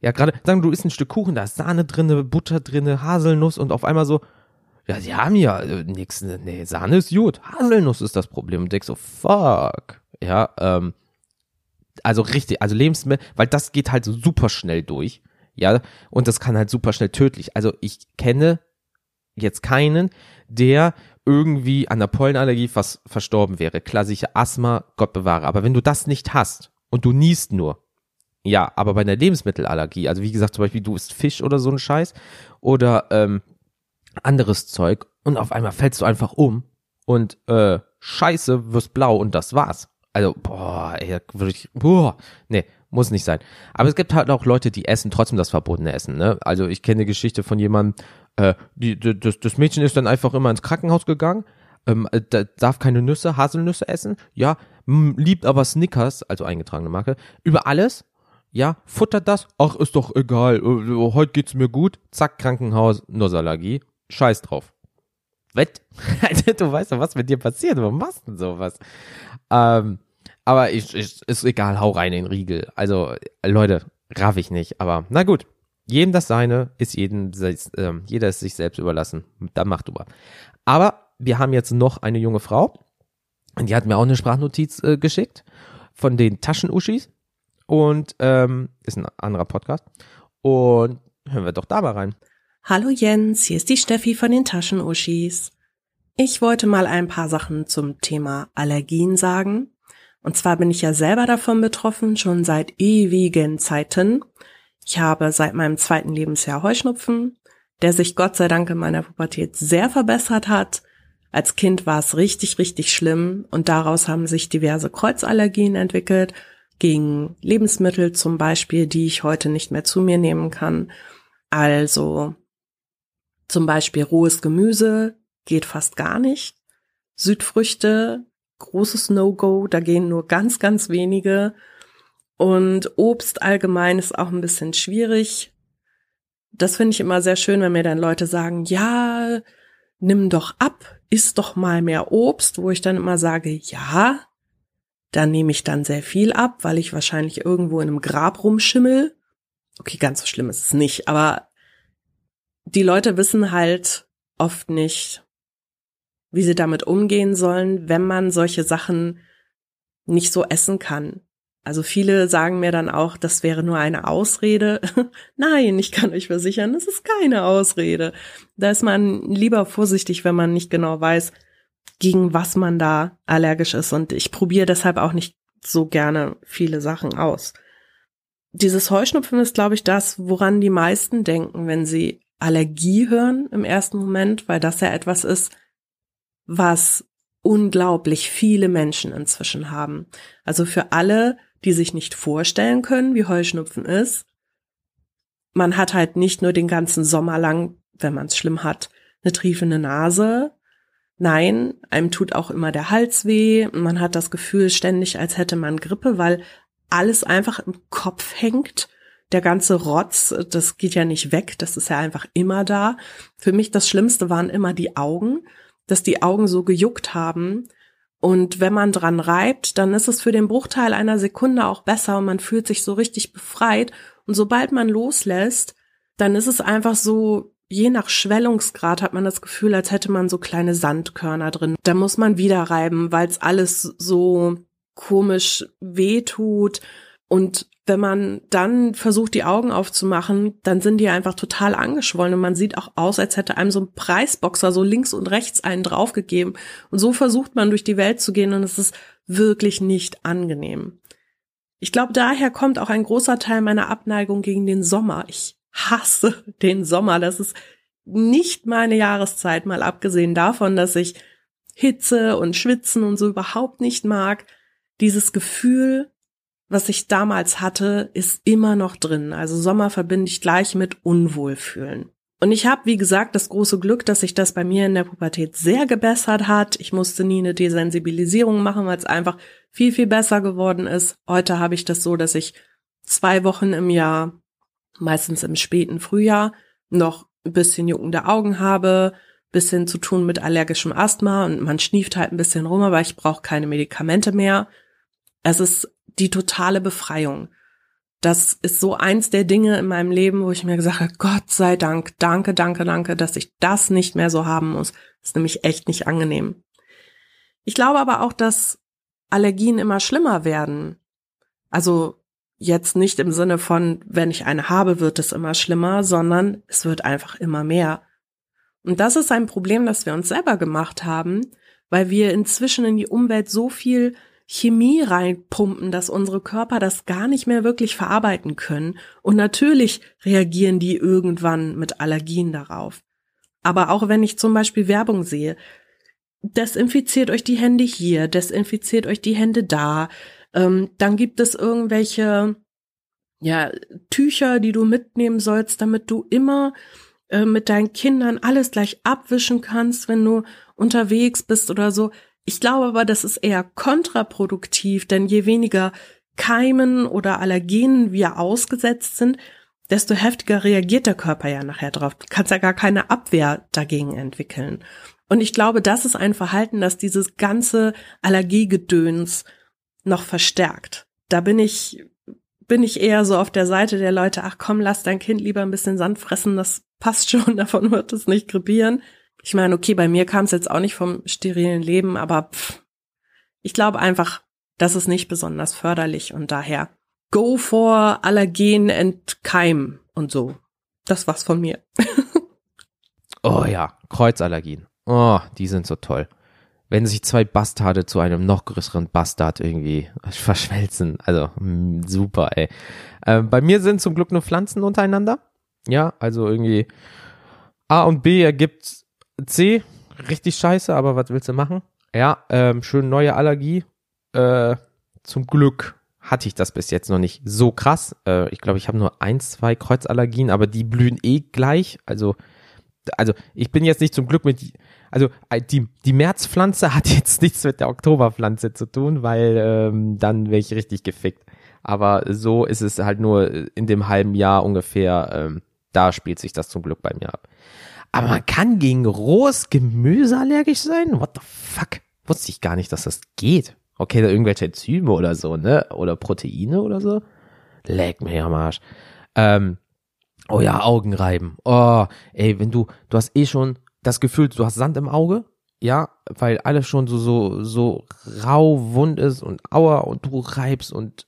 Ja, gerade sagen, du isst ein Stück Kuchen, da ist Sahne drinne, Butter drinne, Haselnuss und auf einmal so, ja, sie haben ja äh, nix, nee, Sahne ist gut, Haselnuss ist das Problem und denkst so, fuck. Ja, ähm, also richtig, also Lebensmittel, weil das geht halt super schnell durch, ja, und das kann halt super schnell tödlich. Also ich kenne jetzt keinen, der irgendwie an der Pollenallergie fast verstorben wäre. Klar, sicher Asthma, Gott bewahre. Aber wenn du das nicht hast und du niest nur, ja, aber bei einer Lebensmittelallergie, also wie gesagt, zum Beispiel du isst Fisch oder so ein Scheiß oder ähm, anderes Zeug und auf einmal fällst du einfach um und äh, scheiße, wirst blau und das war's. Also, boah, ey, würde ich, boah, nee, muss nicht sein. Aber es gibt halt auch Leute, die essen trotzdem das verbotene Essen, ne? Also ich kenne eine Geschichte von jemandem, äh, die, die, das, das Mädchen ist dann einfach immer ins Krankenhaus gegangen, ähm, äh, darf keine Nüsse, Haselnüsse essen, ja, liebt aber Snickers, also eingetragene Marke, über alles, ja, futtert das, ach, ist doch egal, äh, heute geht's mir gut, zack, Krankenhaus, Nussallergie, scheiß drauf. Wett? du weißt doch, was mit dir passiert, warum machst du denn sowas? Ähm, aber ich, ich, ist egal, hau rein in den Riegel. Also, Leute, raff ich nicht. Aber na gut, jedem das seine, ist jedem, äh, jeder ist sich selbst überlassen. Dann mach du mal. Aber wir haben jetzt noch eine junge Frau. Und die hat mir auch eine Sprachnotiz äh, geschickt von den Taschenuschis. Und ähm, ist ein anderer Podcast. Und hören wir doch da mal rein. Hallo Jens, hier ist die Steffi von den Taschenuschis. Ich wollte mal ein paar Sachen zum Thema Allergien sagen. Und zwar bin ich ja selber davon betroffen, schon seit ewigen Zeiten. Ich habe seit meinem zweiten Lebensjahr Heuschnupfen, der sich Gott sei Dank in meiner Pubertät sehr verbessert hat. Als Kind war es richtig, richtig schlimm und daraus haben sich diverse Kreuzallergien entwickelt, gegen Lebensmittel zum Beispiel, die ich heute nicht mehr zu mir nehmen kann. Also zum Beispiel rohes Gemüse, geht fast gar nicht. Südfrüchte, großes No-Go, da gehen nur ganz, ganz wenige. Und Obst allgemein ist auch ein bisschen schwierig. Das finde ich immer sehr schön, wenn mir dann Leute sagen, ja, nimm doch ab, iss doch mal mehr Obst, wo ich dann immer sage, ja, dann nehme ich dann sehr viel ab, weil ich wahrscheinlich irgendwo in einem Grab rumschimmel. Okay, ganz so schlimm ist es nicht, aber die Leute wissen halt oft nicht, wie sie damit umgehen sollen, wenn man solche Sachen nicht so essen kann. Also viele sagen mir dann auch, das wäre nur eine Ausrede. Nein, ich kann euch versichern, das ist keine Ausrede. Da ist man lieber vorsichtig, wenn man nicht genau weiß, gegen was man da allergisch ist. Und ich probiere deshalb auch nicht so gerne viele Sachen aus. Dieses Heuschnupfen ist, glaube ich, das, woran die meisten denken, wenn sie Allergie hören im ersten Moment, weil das ja etwas ist, was unglaublich viele Menschen inzwischen haben. Also für alle, die sich nicht vorstellen können, wie Heuschnupfen ist, man hat halt nicht nur den ganzen Sommer lang, wenn man es schlimm hat, eine triefende Nase. Nein, einem tut auch immer der Hals weh. Man hat das Gefühl ständig, als hätte man Grippe, weil alles einfach im Kopf hängt. Der ganze Rotz, das geht ja nicht weg, das ist ja einfach immer da. Für mich das Schlimmste waren immer die Augen dass die Augen so gejuckt haben. Und wenn man dran reibt, dann ist es für den Bruchteil einer Sekunde auch besser und man fühlt sich so richtig befreit. Und sobald man loslässt, dann ist es einfach so, je nach Schwellungsgrad hat man das Gefühl, als hätte man so kleine Sandkörner drin. Da muss man wieder reiben, weil es alles so komisch weh tut. Und wenn man dann versucht, die Augen aufzumachen, dann sind die einfach total angeschwollen und man sieht auch aus, als hätte einem so ein Preisboxer so links und rechts einen draufgegeben. Und so versucht man durch die Welt zu gehen und es ist wirklich nicht angenehm. Ich glaube, daher kommt auch ein großer Teil meiner Abneigung gegen den Sommer. Ich hasse den Sommer. Das ist nicht meine Jahreszeit, mal abgesehen davon, dass ich Hitze und Schwitzen und so überhaupt nicht mag. Dieses Gefühl, was ich damals hatte, ist immer noch drin. Also Sommer verbinde ich gleich mit Unwohlfühlen. Und ich habe, wie gesagt, das große Glück, dass sich das bei mir in der Pubertät sehr gebessert hat. Ich musste nie eine Desensibilisierung machen, weil es einfach viel, viel besser geworden ist. Heute habe ich das so, dass ich zwei Wochen im Jahr, meistens im späten Frühjahr, noch ein bisschen juckende Augen habe, bisschen zu tun mit allergischem Asthma und man schnieft halt ein bisschen rum, aber ich brauche keine Medikamente mehr. Es ist die totale Befreiung. Das ist so eins der Dinge in meinem Leben, wo ich mir gesagt habe, Gott sei Dank, danke, danke, danke, dass ich das nicht mehr so haben muss. Das ist nämlich echt nicht angenehm. Ich glaube aber auch, dass Allergien immer schlimmer werden. Also jetzt nicht im Sinne von, wenn ich eine habe, wird es immer schlimmer, sondern es wird einfach immer mehr. Und das ist ein Problem, das wir uns selber gemacht haben, weil wir inzwischen in die Umwelt so viel Chemie reinpumpen, dass unsere Körper das gar nicht mehr wirklich verarbeiten können. Und natürlich reagieren die irgendwann mit Allergien darauf. Aber auch wenn ich zum Beispiel Werbung sehe, desinfiziert euch die Hände hier, desinfiziert euch die Hände da, ähm, dann gibt es irgendwelche ja, Tücher, die du mitnehmen sollst, damit du immer äh, mit deinen Kindern alles gleich abwischen kannst, wenn du unterwegs bist oder so. Ich glaube aber, das ist eher kontraproduktiv, denn je weniger Keimen oder Allergenen wir ausgesetzt sind, desto heftiger reagiert der Körper ja nachher drauf. Du kannst ja gar keine Abwehr dagegen entwickeln. Und ich glaube, das ist ein Verhalten, das dieses ganze Allergiegedöns noch verstärkt. Da bin ich, bin ich eher so auf der Seite der Leute, ach komm, lass dein Kind lieber ein bisschen Sand fressen, das passt schon, davon wird es nicht krepieren. Ich meine, okay, bei mir kam es jetzt auch nicht vom sterilen Leben, aber pff, ich glaube einfach, das ist nicht besonders förderlich und daher go for Allergen entkeim und so. Das war's von mir. oh ja, Kreuzallergien. Oh, die sind so toll. Wenn sich zwei Bastarde zu einem noch größeren Bastard irgendwie verschmelzen. Also, mh, super, ey. Äh, bei mir sind zum Glück nur Pflanzen untereinander. Ja, also irgendwie A und B ergibt C, richtig scheiße, aber was willst du machen? Ja, ähm, schön neue Allergie. Äh, zum Glück hatte ich das bis jetzt noch nicht so krass. Äh, ich glaube, ich habe nur ein, zwei Kreuzallergien, aber die blühen eh gleich. Also, also ich bin jetzt nicht zum Glück mit, also äh, die, die Märzpflanze hat jetzt nichts mit der Oktoberpflanze zu tun, weil ähm, dann wäre ich richtig gefickt. Aber so ist es halt nur in dem halben Jahr ungefähr, ähm, da spielt sich das zum Glück bei mir ab. Aber man kann gegen rohes Gemüse allergisch sein? What the fuck? Wusste ich gar nicht, dass das geht. Okay, da irgendwelche Enzyme oder so, ne? Oder Proteine oder so. Leck mir am Arsch. Ähm, oh ja, Augen reiben. Oh, ey, wenn du, du hast eh schon das Gefühl, du hast Sand im Auge, ja, weil alles schon so, so, so rau, wund ist und aua und du reibst und,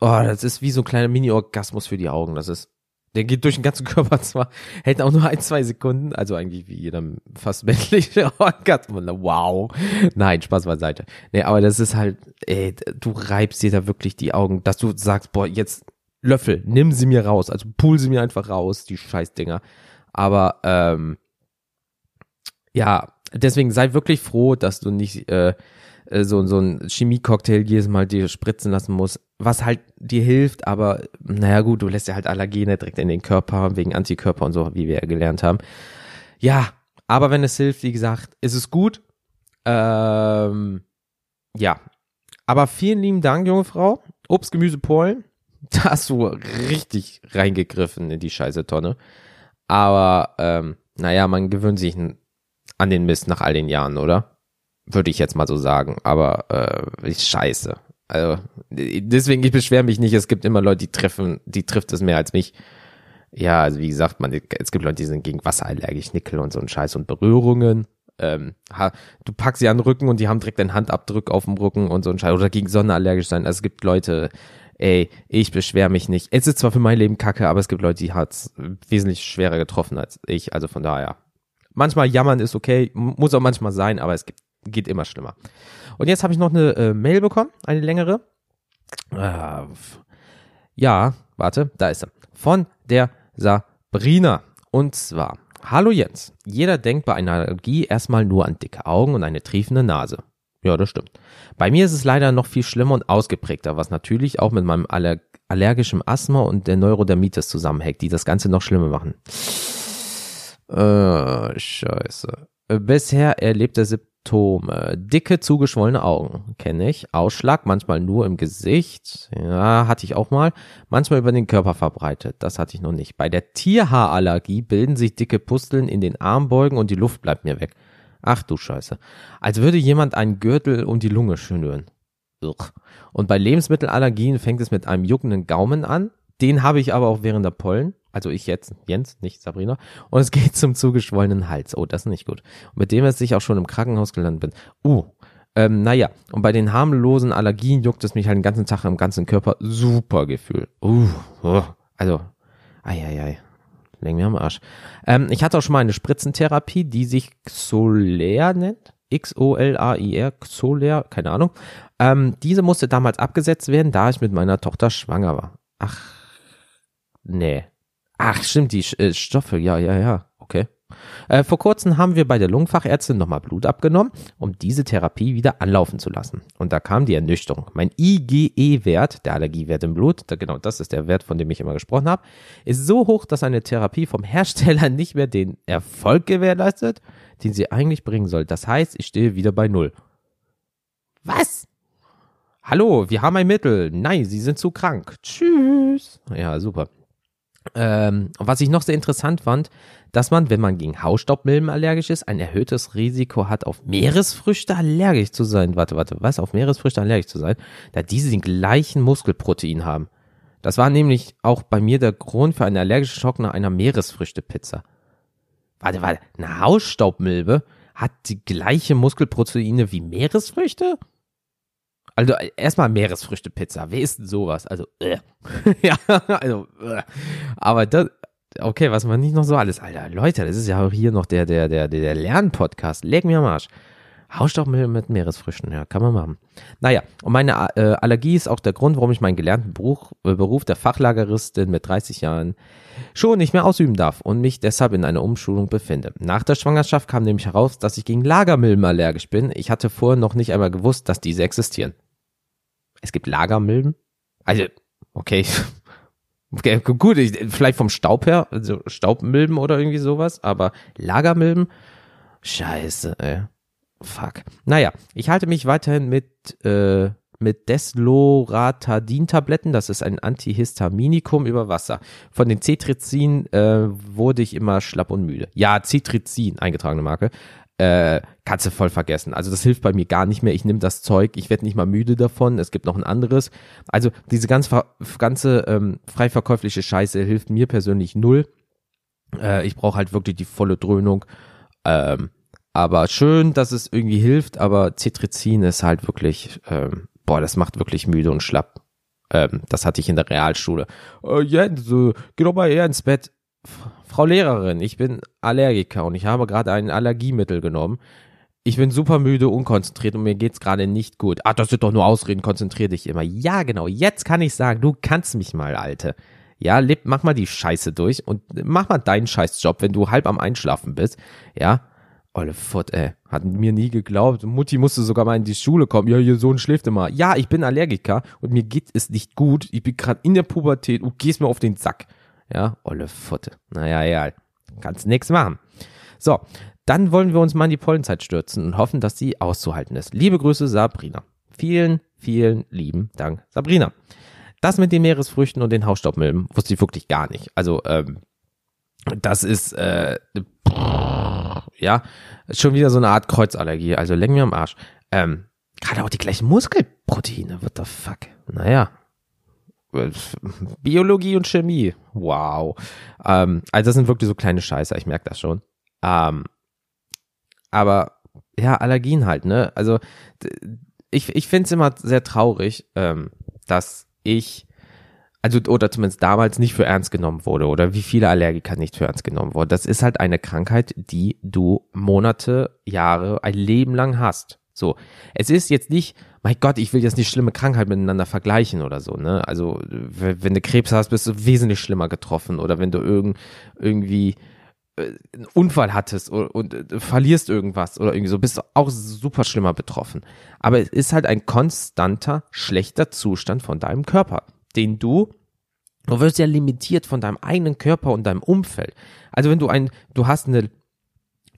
oh, das ist wie so ein kleiner Mini-Orgasmus für die Augen. Das ist der geht durch den ganzen Körper zwar, hält auch nur ein, zwei Sekunden, also eigentlich wie jeder fast männliche Orgasmus. Wow. Nein, Spaß beiseite. Nee, aber das ist halt, ey, du reibst dir da wirklich die Augen, dass du sagst, boah, jetzt Löffel, nimm sie mir raus, also pull sie mir einfach raus, die Scheißdinger. Aber, ähm, ja, deswegen sei wirklich froh, dass du nicht, äh, äh, so, so ein Chemie-Cocktail jedes Mal dir spritzen lassen muss, was halt dir hilft, aber naja gut, du lässt ja halt Allergene direkt in den Körper wegen Antikörper und so, wie wir ja gelernt haben. Ja, aber wenn es hilft, wie gesagt, ist es gut. Ähm, ja, aber vielen lieben Dank, junge Frau. Obst, Gemüse, Pollen. Da hast du richtig reingegriffen in die scheiße Tonne. Aber ähm, naja, man gewöhnt sich an den Mist nach all den Jahren, oder? Würde ich jetzt mal so sagen. Aber äh, scheiße. Also deswegen, ich beschwere mich nicht. Es gibt immer Leute, die treffen, die trifft es mehr als mich. Ja, also wie gesagt, man, es gibt Leute, die sind gegen Wasser allergisch, Nickel und so ein Scheiß und Berührungen. Ähm, ha, du packst sie an den Rücken und die haben direkt einen Handabdruck auf dem Rücken und so ein Scheiß. Oder gegen Sonne allergisch sein. Also es gibt Leute, ey, ich beschwere mich nicht. Es ist zwar für mein Leben kacke, aber es gibt Leute, die hat's wesentlich schwerer getroffen als ich. Also von daher. Manchmal jammern ist okay, muss auch manchmal sein, aber es gibt geht immer schlimmer. Und jetzt habe ich noch eine äh, Mail bekommen, eine längere. Äh, ja, warte, da ist er. Von der Sabrina. Und zwar, hallo Jens. Jeder denkt bei einer Allergie erstmal nur an dicke Augen und eine triefende Nase. Ja, das stimmt. Bei mir ist es leider noch viel schlimmer und ausgeprägter, was natürlich auch mit meinem aller allergischem Asthma und der Neurodermitis zusammenhängt, die das Ganze noch schlimmer machen. Äh, scheiße. Bisher erlebt er Symptome. Dicke, zugeschwollene Augen, kenne ich. Ausschlag, manchmal nur im Gesicht. Ja, hatte ich auch mal. Manchmal über den Körper verbreitet. Das hatte ich noch nicht. Bei der Tierhaarallergie bilden sich dicke Pusteln in den Armbeugen und die Luft bleibt mir weg. Ach du Scheiße. Als würde jemand einen Gürtel um die Lunge schnüren. Und bei Lebensmittelallergien fängt es mit einem juckenden Gaumen an. Den habe ich aber auch während der Pollen. Also ich jetzt, Jens, nicht Sabrina. Und es geht zum zugeschwollenen Hals. Oh, das ist nicht gut. Und mit dem es ich auch schon im Krankenhaus gelandet bin. Uh, ähm, naja, und bei den harmlosen Allergien juckt es mich halt den ganzen Tag im ganzen Körper. Super Gefühl. Uh, uh also, ei, ei, ei. Legen wir am Arsch. Ähm, ich hatte auch schon mal eine Spritzentherapie, die sich Xolair nennt. X-O-L-A-I-R, Xolair, keine Ahnung. Ähm, diese musste damals abgesetzt werden, da ich mit meiner Tochter schwanger war. Ach, nee. Ach, stimmt, die äh, Stoffe, ja, ja, ja, okay. Äh, vor kurzem haben wir bei der Lungenfachärztin nochmal Blut abgenommen, um diese Therapie wieder anlaufen zu lassen. Und da kam die Ernüchterung. Mein IgE-Wert, der Allergiewert im Blut, da, genau das ist der Wert, von dem ich immer gesprochen habe, ist so hoch, dass eine Therapie vom Hersteller nicht mehr den Erfolg gewährleistet, den sie eigentlich bringen soll. Das heißt, ich stehe wieder bei Null. Was? Hallo, wir haben ein Mittel. Nein, Sie sind zu krank. Tschüss. Ja, super. Ähm, was ich noch sehr interessant fand, dass man, wenn man gegen Hausstaubmilben allergisch ist, ein erhöhtes Risiko hat, auf Meeresfrüchte allergisch zu sein. Warte, warte, was? Auf Meeresfrüchte allergisch zu sein? Da diese den gleichen Muskelprotein haben. Das war nämlich auch bei mir der Grund für einen allergischen Schock nach einer Meeresfrüchtepizza. Warte, warte, eine Hausstaubmilbe hat die gleiche Muskelproteine wie Meeresfrüchte? Also erstmal Meeresfrüchtepizza. Wer isst denn sowas? Also, äh. ja, also, äh. aber das, okay, was man nicht noch so alles, Alter, Leute, das ist ja auch hier noch der, der, der, der Lernpodcast. Leg mir am Arsch. Hausstaubmilch mit Meeresfrüchten, ja, kann man machen. Naja, und meine äh, Allergie ist auch der Grund, warum ich meinen gelernten Beruf, äh, Beruf der Fachlageristin mit 30 Jahren schon nicht mehr ausüben darf und mich deshalb in einer Umschulung befinde. Nach der Schwangerschaft kam nämlich heraus, dass ich gegen Lagermilben allergisch bin. Ich hatte vorher noch nicht einmal gewusst, dass diese existieren. Es gibt Lagermilben? Also, okay. okay gut, ich, vielleicht vom Staub her, also Staubmilben oder irgendwie sowas, aber Lagermilben? Scheiße, ey. Fuck. Naja, ich halte mich weiterhin mit, äh, mit Desloratadin-Tabletten, das ist ein Antihistaminikum über Wasser. Von den Cetrizin äh, wurde ich immer schlapp und müde. Ja, Cetrizin, eingetragene Marke äh, kannst voll vergessen. Also das hilft bei mir gar nicht mehr. Ich nehme das Zeug, ich werde nicht mal müde davon. Es gibt noch ein anderes. Also diese ganz, ganze ähm, frei verkäufliche Scheiße hilft mir persönlich null. Äh, ich brauche halt wirklich die volle Dröhnung. Ähm, aber schön, dass es irgendwie hilft, aber Cetrizin ist halt wirklich, ähm, boah, das macht wirklich müde und schlapp. Ähm, das hatte ich in der Realschule. Äh, Jens, äh, geh doch mal eher ins Bett. Frau Lehrerin, ich bin Allergiker und ich habe gerade ein Allergiemittel genommen. Ich bin super müde, unkonzentriert und mir geht's gerade nicht gut. Ah, das sind doch nur Ausreden, konzentrier dich immer. Ja, genau, jetzt kann ich sagen, du kannst mich mal, Alte. Ja, leb, mach mal die Scheiße durch und mach mal deinen Scheißjob, wenn du halb am Einschlafen bist. Ja, Olle Fott, ey. Hat mir nie geglaubt. Mutti musste sogar mal in die Schule kommen. Ja, ihr Sohn schläft immer. Ja, ich bin Allergiker und mir geht es nicht gut. Ich bin gerade in der Pubertät und gehst mir auf den Sack. Ja, olle Futte. Naja, ja, kannst nix machen. So, dann wollen wir uns mal in die Pollenzeit stürzen und hoffen, dass sie auszuhalten ist. Liebe Grüße, Sabrina. Vielen, vielen lieben Dank, Sabrina. Das mit den Meeresfrüchten und den Hausstaubmilben wusste ich wirklich gar nicht. Also, ähm, das ist, äh, ja, schon wieder so eine Art Kreuzallergie. Also, leck mir am Arsch. Ähm, gerade auch die gleichen Muskelproteine. What the fuck? Naja, Biologie und Chemie. Wow. Ähm, also das sind wirklich so kleine Scheiße, ich merke das schon. Ähm, aber ja, Allergien halt, ne? Also ich, ich finde es immer sehr traurig, ähm, dass ich, also oder zumindest damals nicht für ernst genommen wurde oder wie viele Allergiker nicht für ernst genommen wurden. Das ist halt eine Krankheit, die du Monate, Jahre, ein Leben lang hast. So, es ist jetzt nicht, mein Gott, ich will jetzt nicht schlimme Krankheit miteinander vergleichen oder so, ne? Also, wenn du Krebs hast, bist du wesentlich schlimmer getroffen oder wenn du irgend, irgendwie äh, einen Unfall hattest und, und äh, verlierst irgendwas oder irgendwie so, bist du auch super schlimmer betroffen. Aber es ist halt ein konstanter, schlechter Zustand von deinem Körper, den du Du wirst ja limitiert von deinem eigenen Körper und deinem Umfeld. Also wenn du ein, du hast eine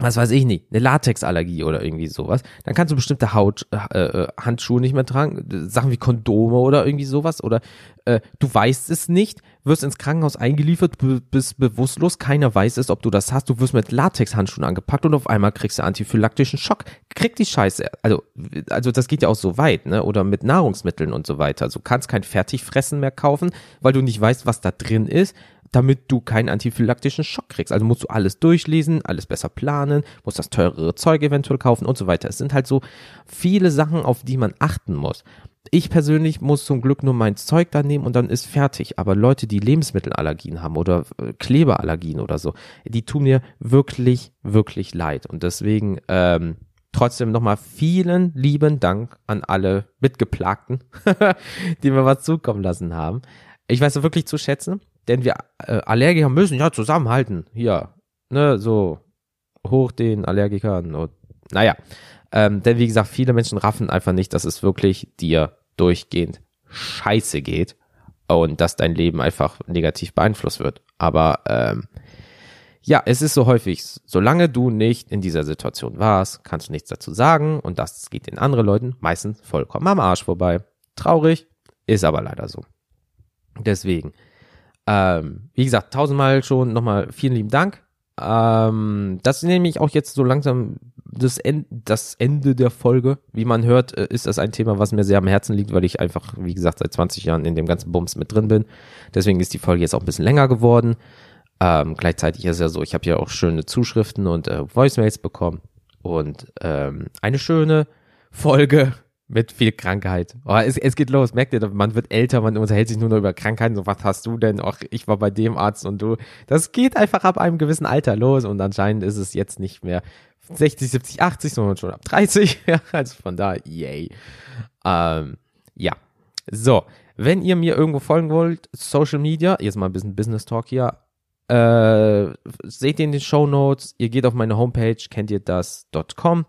was weiß ich nicht, eine Latexallergie oder irgendwie sowas, dann kannst du bestimmte Haut, äh, äh, Handschuhe nicht mehr tragen, Sachen wie Kondome oder irgendwie sowas oder äh, du weißt es nicht, wirst ins Krankenhaus eingeliefert, bist bewusstlos, keiner weiß es, ob du das hast, du wirst mit Latexhandschuhen angepackt und auf einmal kriegst du antiphylaktischen Schock. Krieg die Scheiße. Also, also das geht ja auch so weit, ne? Oder mit Nahrungsmitteln und so weiter. Also du kannst kein Fertigfressen mehr kaufen, weil du nicht weißt, was da drin ist damit du keinen antiphylaktischen Schock kriegst. Also musst du alles durchlesen, alles besser planen, musst das teurere Zeug eventuell kaufen und so weiter. Es sind halt so viele Sachen, auf die man achten muss. Ich persönlich muss zum Glück nur mein Zeug da nehmen und dann ist fertig. Aber Leute, die Lebensmittelallergien haben oder äh, Klebeallergien oder so, die tun mir wirklich, wirklich leid. Und deswegen ähm, trotzdem nochmal vielen lieben Dank an alle Mitgeplagten, die mir was zukommen lassen haben. Ich weiß es wirklich zu schätzen denn wir äh, Allergiker müssen ja zusammenhalten. Hier, ne, so hoch den Allergikern und naja. Ähm, denn wie gesagt, viele Menschen raffen einfach nicht, dass es wirklich dir durchgehend scheiße geht und dass dein Leben einfach negativ beeinflusst wird. Aber ähm, ja, es ist so häufig, solange du nicht in dieser Situation warst, kannst du nichts dazu sagen und das geht den anderen Leuten meistens vollkommen am Arsch vorbei. Traurig, ist aber leider so. Deswegen, ähm, wie gesagt, tausendmal schon nochmal vielen lieben Dank. Ähm, das ist nämlich auch jetzt so langsam das, End, das Ende der Folge. Wie man hört, äh, ist das ein Thema, was mir sehr am Herzen liegt, weil ich einfach, wie gesagt, seit 20 Jahren in dem ganzen Bums mit drin bin. Deswegen ist die Folge jetzt auch ein bisschen länger geworden. Ähm, gleichzeitig ist es ja so, ich habe ja auch schöne Zuschriften und äh, Voicemails bekommen. Und ähm, eine schöne Folge mit viel Krankheit. Oh, es, es geht los, merkt ihr, man wird älter, man unterhält sich nur noch über Krankheiten, so was hast du denn? Ach, ich war bei dem Arzt und du. Das geht einfach ab einem gewissen Alter los und anscheinend ist es jetzt nicht mehr 60, 70, 80, sondern schon ab 30. also von da, yay. Ähm, ja. So, wenn ihr mir irgendwo folgen wollt, Social Media, jetzt mal ein bisschen Business Talk hier, äh, seht ihr in den Show Notes, ihr geht auf meine Homepage, kennt ihr das.com.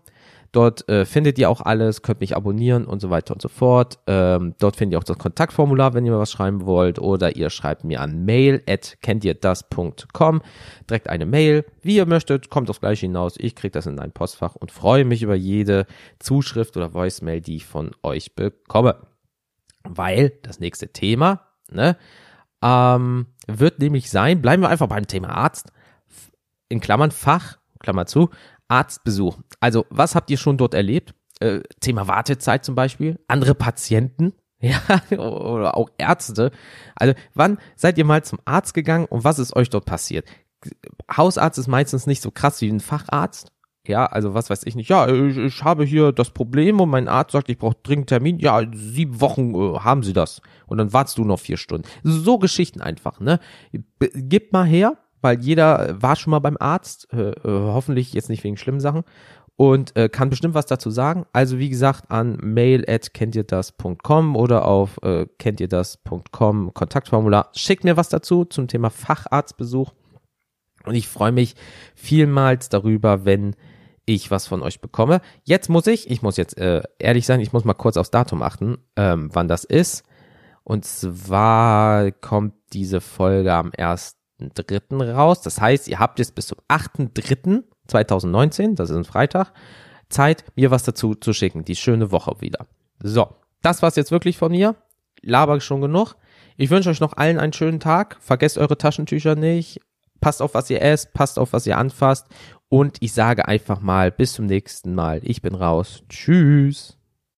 Dort äh, findet ihr auch alles, könnt mich abonnieren und so weiter und so fort. Ähm, dort findet ihr auch das Kontaktformular, wenn ihr mir was schreiben wollt. Oder ihr schreibt mir an mail at kennt ihr das.com. Direkt eine Mail. Wie ihr möchtet, kommt aufs gleiche hinaus. Ich kriege das in ein Postfach und freue mich über jede Zuschrift oder Voicemail, die ich von euch bekomme. Weil das nächste Thema, ne, ähm, wird nämlich sein, bleiben wir einfach beim Thema Arzt, in Klammern Fach, Klammer zu, Arztbesuch. Also, was habt ihr schon dort erlebt? Äh, Thema Wartezeit zum Beispiel, andere Patienten, ja, oder auch Ärzte. Also, wann seid ihr mal zum Arzt gegangen und was ist euch dort passiert? Hausarzt ist meistens nicht so krass wie ein Facharzt. Ja, also was weiß ich nicht. Ja, ich, ich habe hier das Problem und mein Arzt sagt, ich brauche dringend Termin. Ja, sieben Wochen äh, haben Sie das. Und dann wartest du noch vier Stunden. So Geschichten einfach, ne? Gib mal her, weil jeder war schon mal beim Arzt, äh, äh, hoffentlich jetzt nicht wegen schlimmen Sachen und äh, kann bestimmt was dazu sagen. Also wie gesagt an mail at kennt ihr das.com oder auf äh, kennt ihr das.com Kontaktformular. Schickt mir was dazu zum Thema Facharztbesuch und ich freue mich vielmals darüber, wenn ich was von euch bekomme. Jetzt muss ich, ich muss jetzt äh, ehrlich sein, ich muss mal kurz aufs Datum achten, ähm, wann das ist. Und zwar kommt diese Folge am 1. 8.3. raus. Das heißt, ihr habt jetzt bis zum 8.3.2019, das ist ein Freitag, Zeit, mir was dazu zu schicken. Die schöne Woche wieder. So, das war's jetzt wirklich von mir. Laber schon genug. Ich wünsche euch noch allen einen schönen Tag. Vergesst eure Taschentücher nicht. Passt auf, was ihr esst. Passt auf, was ihr anfasst. Und ich sage einfach mal bis zum nächsten Mal. Ich bin raus. Tschüss.